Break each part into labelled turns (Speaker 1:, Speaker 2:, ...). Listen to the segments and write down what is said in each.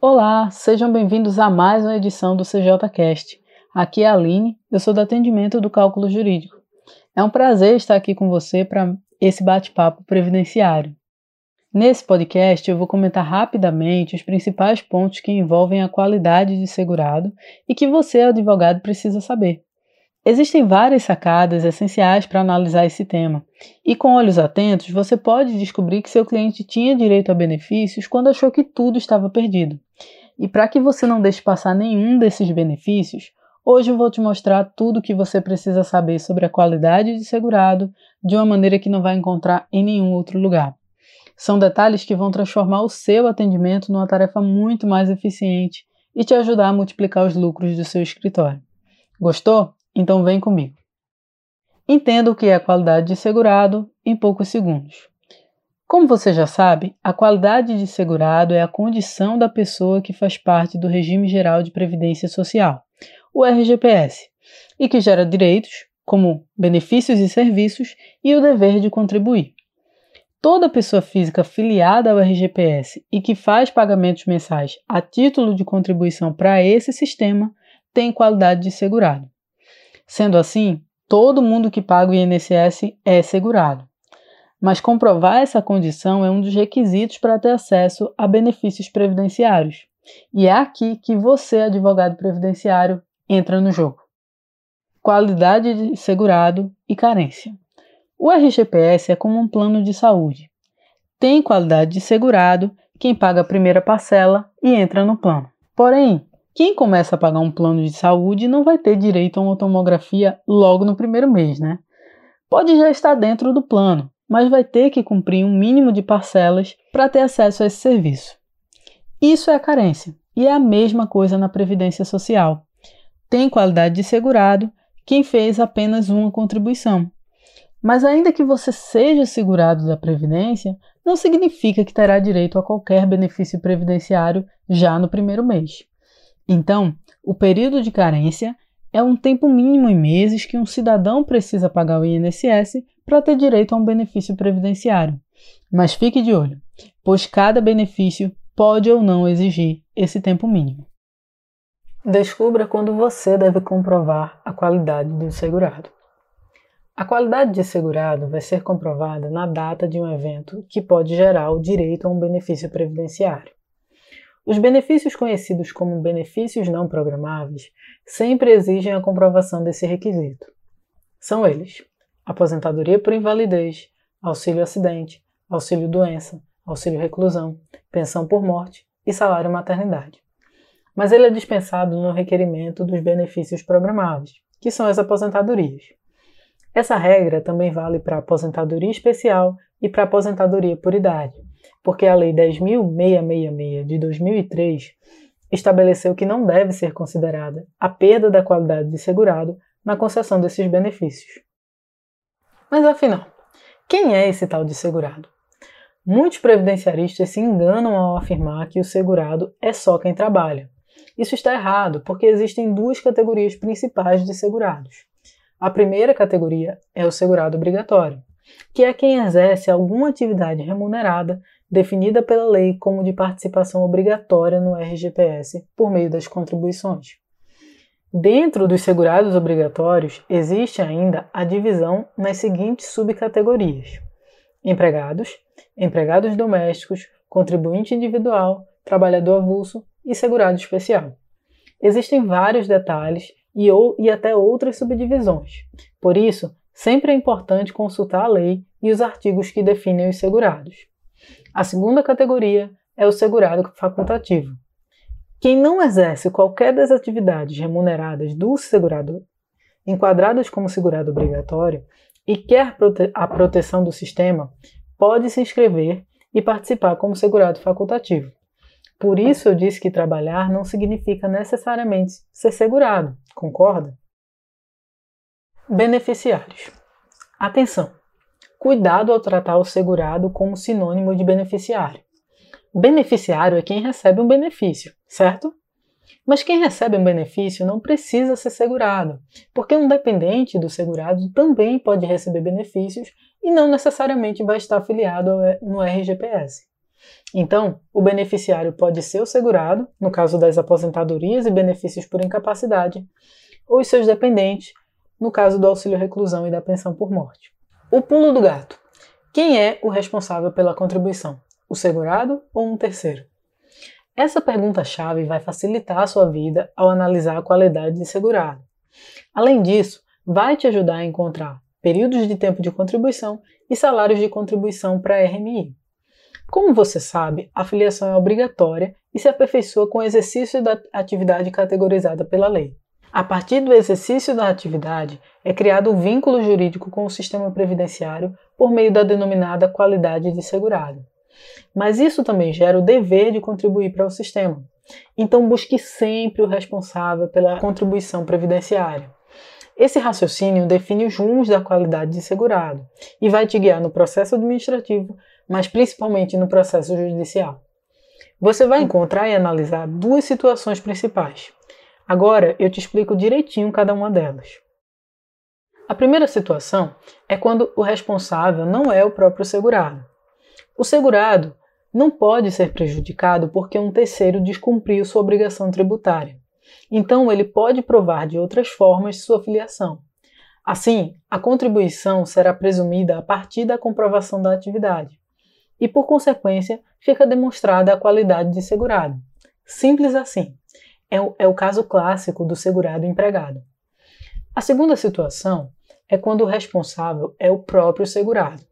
Speaker 1: Olá, sejam bem-vindos a mais uma edição do CJCast. Aqui é a Aline, eu sou do atendimento do cálculo jurídico. É um prazer estar aqui com você para esse bate-papo previdenciário. Nesse podcast, eu vou comentar rapidamente os principais pontos que envolvem a qualidade de segurado e que você, advogado, precisa saber. Existem várias sacadas essenciais para analisar esse tema, e com olhos atentos você pode descobrir que seu cliente tinha direito a benefícios quando achou que tudo estava perdido. E para que você não deixe passar nenhum desses benefícios, hoje eu vou te mostrar tudo o que você precisa saber sobre a qualidade de segurado de uma maneira que não vai encontrar em nenhum outro lugar. São detalhes que vão transformar o seu atendimento numa tarefa muito mais eficiente e te ajudar a multiplicar os lucros do seu escritório. Gostou? Então vem comigo. Entenda o que é a qualidade de segurado em poucos segundos. Como você já sabe, a qualidade de segurado é a condição da pessoa que faz parte do Regime Geral de Previdência Social, o RGPS, e que gera direitos, como benefícios e serviços, e o dever de contribuir. Toda pessoa física filiada ao RGPS e que faz pagamentos mensais a título de contribuição para esse sistema tem qualidade de segurado. Sendo assim, todo mundo que paga o INSS é segurado. Mas comprovar essa condição é um dos requisitos para ter acesso a benefícios previdenciários. E é aqui que você, advogado previdenciário, entra no jogo. Qualidade de segurado e carência. O RGPS é como um plano de saúde. Tem qualidade de segurado quem paga a primeira parcela e entra no plano. Porém, quem começa a pagar um plano de saúde não vai ter direito a uma tomografia logo no primeiro mês, né? Pode já estar dentro do plano, mas vai ter que cumprir um mínimo de parcelas para ter acesso a esse serviço. Isso é a carência, e é a mesma coisa na Previdência Social. Tem qualidade de segurado quem fez apenas uma contribuição. Mas, ainda que você seja segurado da Previdência, não significa que terá direito a qualquer benefício previdenciário já no primeiro mês. Então, o período de carência é um tempo mínimo em meses que um cidadão precisa pagar o INSS para ter direito a um benefício previdenciário. Mas fique de olho, pois cada benefício pode ou não exigir esse tempo mínimo. Descubra quando você deve comprovar a qualidade do segurado. A qualidade de segurado vai ser comprovada na data de um evento que pode gerar o direito a um benefício previdenciário. Os benefícios conhecidos como benefícios não programáveis sempre exigem a comprovação desse requisito. São eles: aposentadoria por invalidez, auxílio acidente, auxílio doença, auxílio reclusão, pensão por morte e salário maternidade. Mas ele é dispensado no requerimento dos benefícios programáveis, que são as aposentadorias. Essa regra também vale para aposentadoria especial e para aposentadoria por idade, porque a Lei 10.666 de 2003 estabeleceu que não deve ser considerada a perda da qualidade de segurado na concessão desses benefícios. Mas afinal, quem é esse tal de segurado? Muitos previdenciaristas se enganam ao afirmar que o segurado é só quem trabalha. Isso está errado, porque existem duas categorias principais de segurados. A primeira categoria é o segurado obrigatório, que é quem exerce alguma atividade remunerada definida pela lei como de participação obrigatória no RGPS por meio das contribuições. Dentro dos segurados obrigatórios, existe ainda a divisão nas seguintes subcategorias: empregados, empregados domésticos, contribuinte individual, trabalhador avulso e segurado especial. Existem vários detalhes e, ou, e até outras subdivisões. Por isso, sempre é importante consultar a lei e os artigos que definem os segurados. A segunda categoria é o segurado facultativo. Quem não exerce qualquer das atividades remuneradas do segurado, enquadradas como segurado obrigatório, e quer a proteção do sistema, pode se inscrever e participar como segurado facultativo. Por isso eu disse que trabalhar não significa necessariamente ser segurado, concorda? Beneficiários. Atenção! Cuidado ao tratar o segurado como sinônimo de beneficiário. Beneficiário é quem recebe um benefício, certo? Mas quem recebe um benefício não precisa ser segurado, porque um dependente do segurado também pode receber benefícios e não necessariamente vai estar afiliado no RGPS. Então, o beneficiário pode ser o segurado, no caso das aposentadorias e benefícios por incapacidade, ou os seus dependentes, no caso do auxílio reclusão e da pensão por morte. O pulo do gato. Quem é o responsável pela contribuição? O segurado ou um terceiro? Essa pergunta-chave vai facilitar a sua vida ao analisar a qualidade de segurado. Além disso, vai te ajudar a encontrar períodos de tempo de contribuição e salários de contribuição para a RMI. Como você sabe, a filiação é obrigatória e se aperfeiçoa com o exercício da atividade categorizada pela lei. A partir do exercício da atividade, é criado um vínculo jurídico com o sistema previdenciário por meio da denominada qualidade de segurado. Mas isso também gera o dever de contribuir para o sistema. Então, busque sempre o responsável pela contribuição previdenciária. Esse raciocínio define os rumos da qualidade de segurado e vai te guiar no processo administrativo, mas principalmente no processo judicial. Você vai encontrar e analisar duas situações principais. Agora eu te explico direitinho cada uma delas. A primeira situação é quando o responsável não é o próprio segurado. O segurado não pode ser prejudicado porque um terceiro descumpriu sua obrigação tributária. Então, ele pode provar de outras formas sua filiação. Assim, a contribuição será presumida a partir da comprovação da atividade e, por consequência, fica demonstrada a qualidade de segurado. Simples assim. É o, é o caso clássico do segurado empregado. A segunda situação é quando o responsável é o próprio segurado.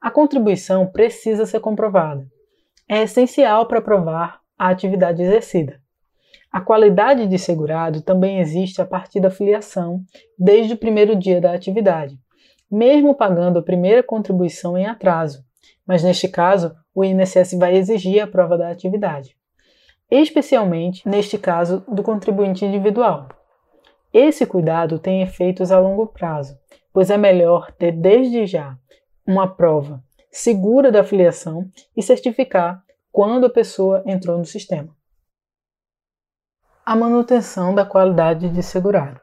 Speaker 1: A contribuição precisa ser comprovada. É essencial para provar a atividade exercida. A qualidade de segurado também existe a partir da filiação, desde o primeiro dia da atividade, mesmo pagando a primeira contribuição em atraso, mas neste caso, o INSS vai exigir a prova da atividade, especialmente neste caso do contribuinte individual. Esse cuidado tem efeitos a longo prazo, pois é melhor ter desde já uma prova segura da filiação e certificar quando a pessoa entrou no sistema a manutenção da qualidade de segurado,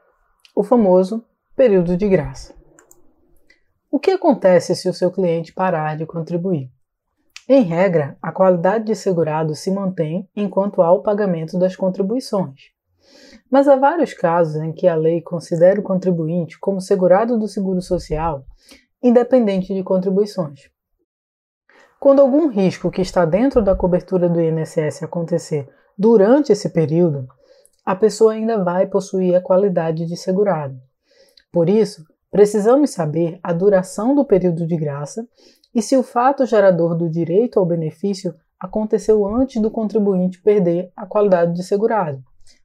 Speaker 1: o famoso período de graça. O que acontece se o seu cliente parar de contribuir? Em regra, a qualidade de segurado se mantém enquanto há o pagamento das contribuições. Mas há vários casos em que a lei considera o contribuinte como segurado do Seguro Social, independente de contribuições. Quando algum risco que está dentro da cobertura do INSS acontecer durante esse período, a pessoa ainda vai possuir a qualidade de segurado. Por isso, precisamos saber a duração do período de graça e se o fato gerador do direito ao benefício aconteceu antes do contribuinte perder a qualidade de segurado,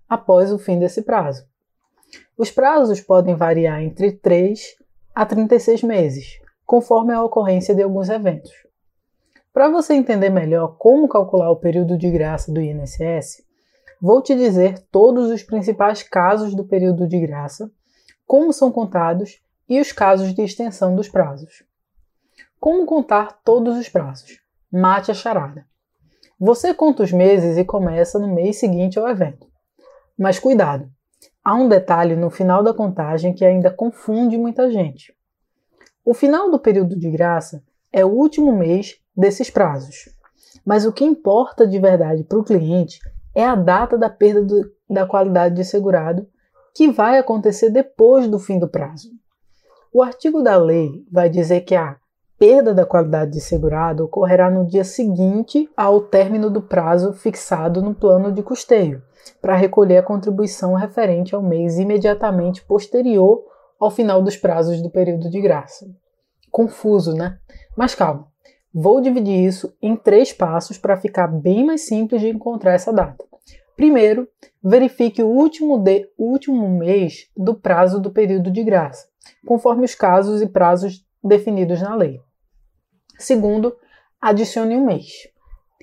Speaker 1: após o fim desse prazo. Os prazos podem variar entre 3 a 36 meses, conforme a ocorrência de alguns eventos. Para você entender melhor como calcular o período de graça do INSS, Vou te dizer todos os principais casos do período de graça, como são contados e os casos de extensão dos prazos. Como contar todos os prazos? Mate a charada. Você conta os meses e começa no mês seguinte ao evento. Mas cuidado, há um detalhe no final da contagem que ainda confunde muita gente. O final do período de graça é o último mês desses prazos. Mas o que importa de verdade para o cliente é a data da perda do, da qualidade de segurado, que vai acontecer depois do fim do prazo. O artigo da lei vai dizer que a perda da qualidade de segurado ocorrerá no dia seguinte ao término do prazo fixado no plano de custeio, para recolher a contribuição referente ao mês imediatamente posterior ao final dos prazos do período de graça. Confuso, né? Mas calma. Vou dividir isso em três passos para ficar bem mais simples de encontrar essa data. Primeiro, verifique o último, de, último mês do prazo do período de graça, conforme os casos e prazos definidos na lei. Segundo, adicione um mês.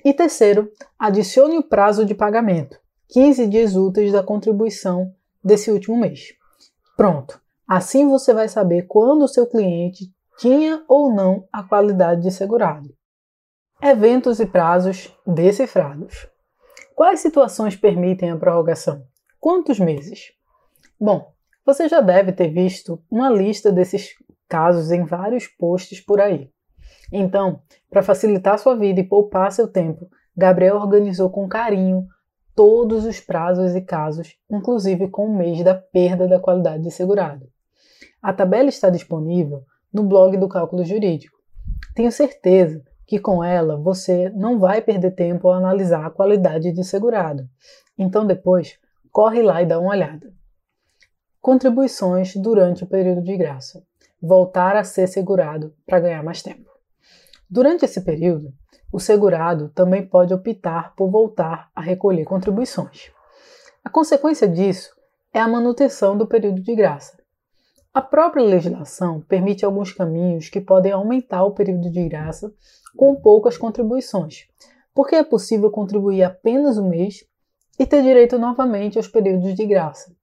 Speaker 1: E terceiro, adicione o prazo de pagamento, 15 dias úteis da contribuição desse último mês. Pronto. Assim você vai saber quando o seu cliente tinha ou não a qualidade de segurado. Eventos e prazos decifrados. Quais situações permitem a prorrogação? Quantos meses? Bom, você já deve ter visto uma lista desses casos em vários posts por aí. Então, para facilitar sua vida e poupar seu tempo, Gabriel organizou com carinho todos os prazos e casos, inclusive com o mês da perda da qualidade de segurado. A tabela está disponível no blog do Cálculo Jurídico. Tenho certeza que com ela você não vai perder tempo ao analisar a qualidade de segurado. Então depois, corre lá e dá uma olhada. Contribuições durante o período de graça. Voltar a ser segurado para ganhar mais tempo. Durante esse período, o segurado também pode optar por voltar a recolher contribuições. A consequência disso é a manutenção do período de graça. A própria legislação permite alguns caminhos que podem aumentar o período de graça com poucas contribuições, porque é possível contribuir apenas um mês e ter direito novamente aos períodos de graça.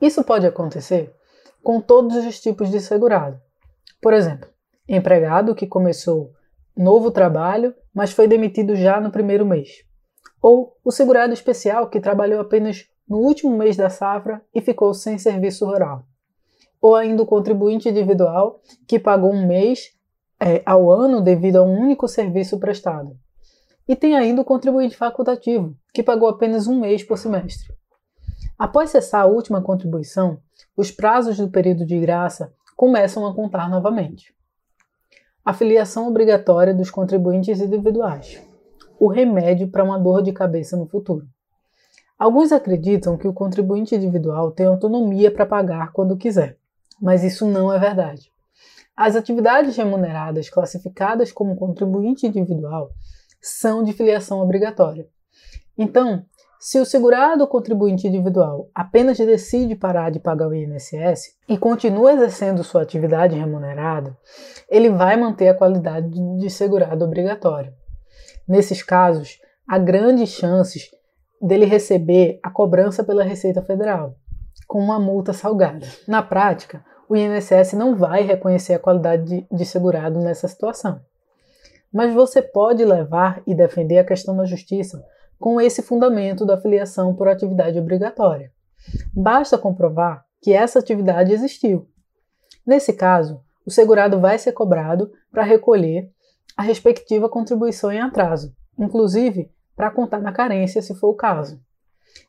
Speaker 1: Isso pode acontecer com todos os tipos de segurado. Por exemplo, empregado que começou novo trabalho, mas foi demitido já no primeiro mês. Ou o segurado especial que trabalhou apenas no último mês da safra e ficou sem serviço rural. Ou ainda o contribuinte individual que pagou um mês é, ao ano devido a um único serviço prestado. E tem ainda o contribuinte facultativo, que pagou apenas um mês por semestre. Após cessar a última contribuição, os prazos do período de graça começam a contar novamente. A filiação obrigatória dos contribuintes individuais o remédio para uma dor de cabeça no futuro. Alguns acreditam que o contribuinte individual tem autonomia para pagar quando quiser, mas isso não é verdade. As atividades remuneradas classificadas como contribuinte individual são de filiação obrigatória. Então, se o segurado contribuinte individual apenas decide parar de pagar o INSS e continua exercendo sua atividade remunerada, ele vai manter a qualidade de segurado obrigatório. Nesses casos, há grandes chances dele receber a cobrança pela Receita Federal, com uma multa salgada. Na prática, o INSS não vai reconhecer a qualidade de, de segurado nessa situação. Mas você pode levar e defender a questão na justiça com esse fundamento da filiação por atividade obrigatória. Basta comprovar que essa atividade existiu. Nesse caso, o segurado vai ser cobrado para recolher a respectiva contribuição em atraso, inclusive para contar na carência, se for o caso.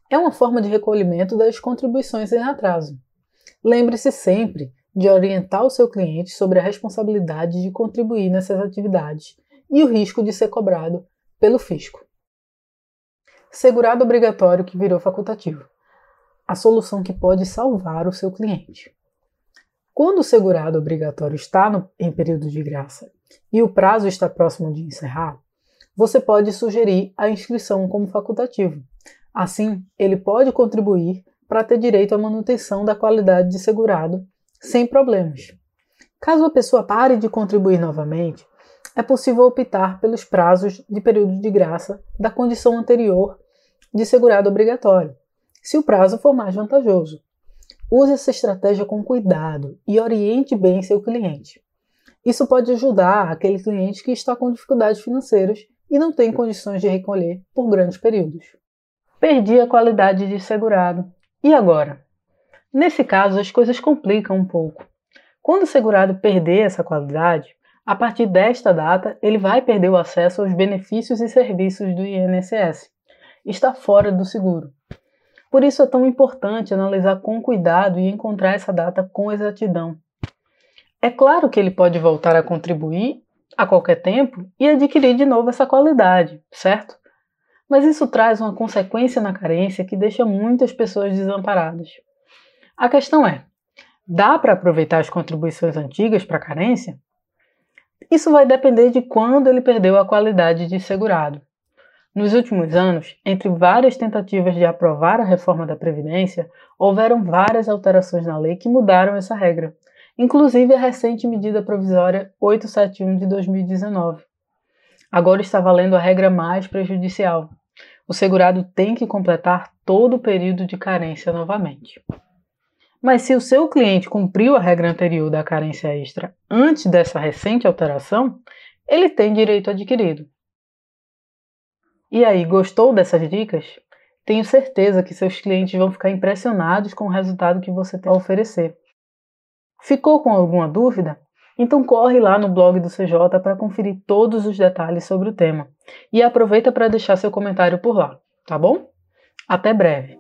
Speaker 1: É uma forma de recolhimento das contribuições em atraso. Lembre-se sempre de orientar o seu cliente sobre a responsabilidade de contribuir nessas atividades e o risco de ser cobrado pelo fisco. Segurado obrigatório que virou facultativo. A solução que pode salvar o seu cliente. Quando o segurado obrigatório está no, em período de graça e o prazo está próximo de encerrar, você pode sugerir a inscrição como facultativo. Assim, ele pode contribuir para ter direito à manutenção da qualidade de segurado sem problemas. Caso a pessoa pare de contribuir novamente, é possível optar pelos prazos de período de graça da condição anterior de segurado obrigatório, se o prazo for mais vantajoso. Use essa estratégia com cuidado e oriente bem seu cliente. Isso pode ajudar aquele cliente que está com dificuldades financeiras e não tem condições de recolher por grandes períodos. Perdi a qualidade de segurado. E agora? Nesse caso, as coisas complicam um pouco. Quando o segurado perder essa qualidade, a partir desta data, ele vai perder o acesso aos benefícios e serviços do INSS. Está fora do seguro. Por isso é tão importante analisar com cuidado e encontrar essa data com exatidão. É claro que ele pode voltar a contribuir a qualquer tempo e adquirir de novo essa qualidade, certo? Mas isso traz uma consequência na carência que deixa muitas pessoas desamparadas. A questão é: dá para aproveitar as contribuições antigas para a carência? Isso vai depender de quando ele perdeu a qualidade de segurado. Nos últimos anos, entre várias tentativas de aprovar a reforma da Previdência, houveram várias alterações na lei que mudaram essa regra, inclusive a recente medida provisória 871 de 2019. Agora está valendo a regra mais prejudicial, o segurado tem que completar todo o período de carência novamente. Mas se o seu cliente cumpriu a regra anterior da carência extra antes dessa recente alteração, ele tem direito adquirido. E aí, gostou dessas dicas? Tenho certeza que seus clientes vão ficar impressionados com o resultado que você tem a oferecer. Ficou com alguma dúvida? Então corre lá no blog do CJ para conferir todos os detalhes sobre o tema e aproveita para deixar seu comentário por lá, tá bom? Até breve!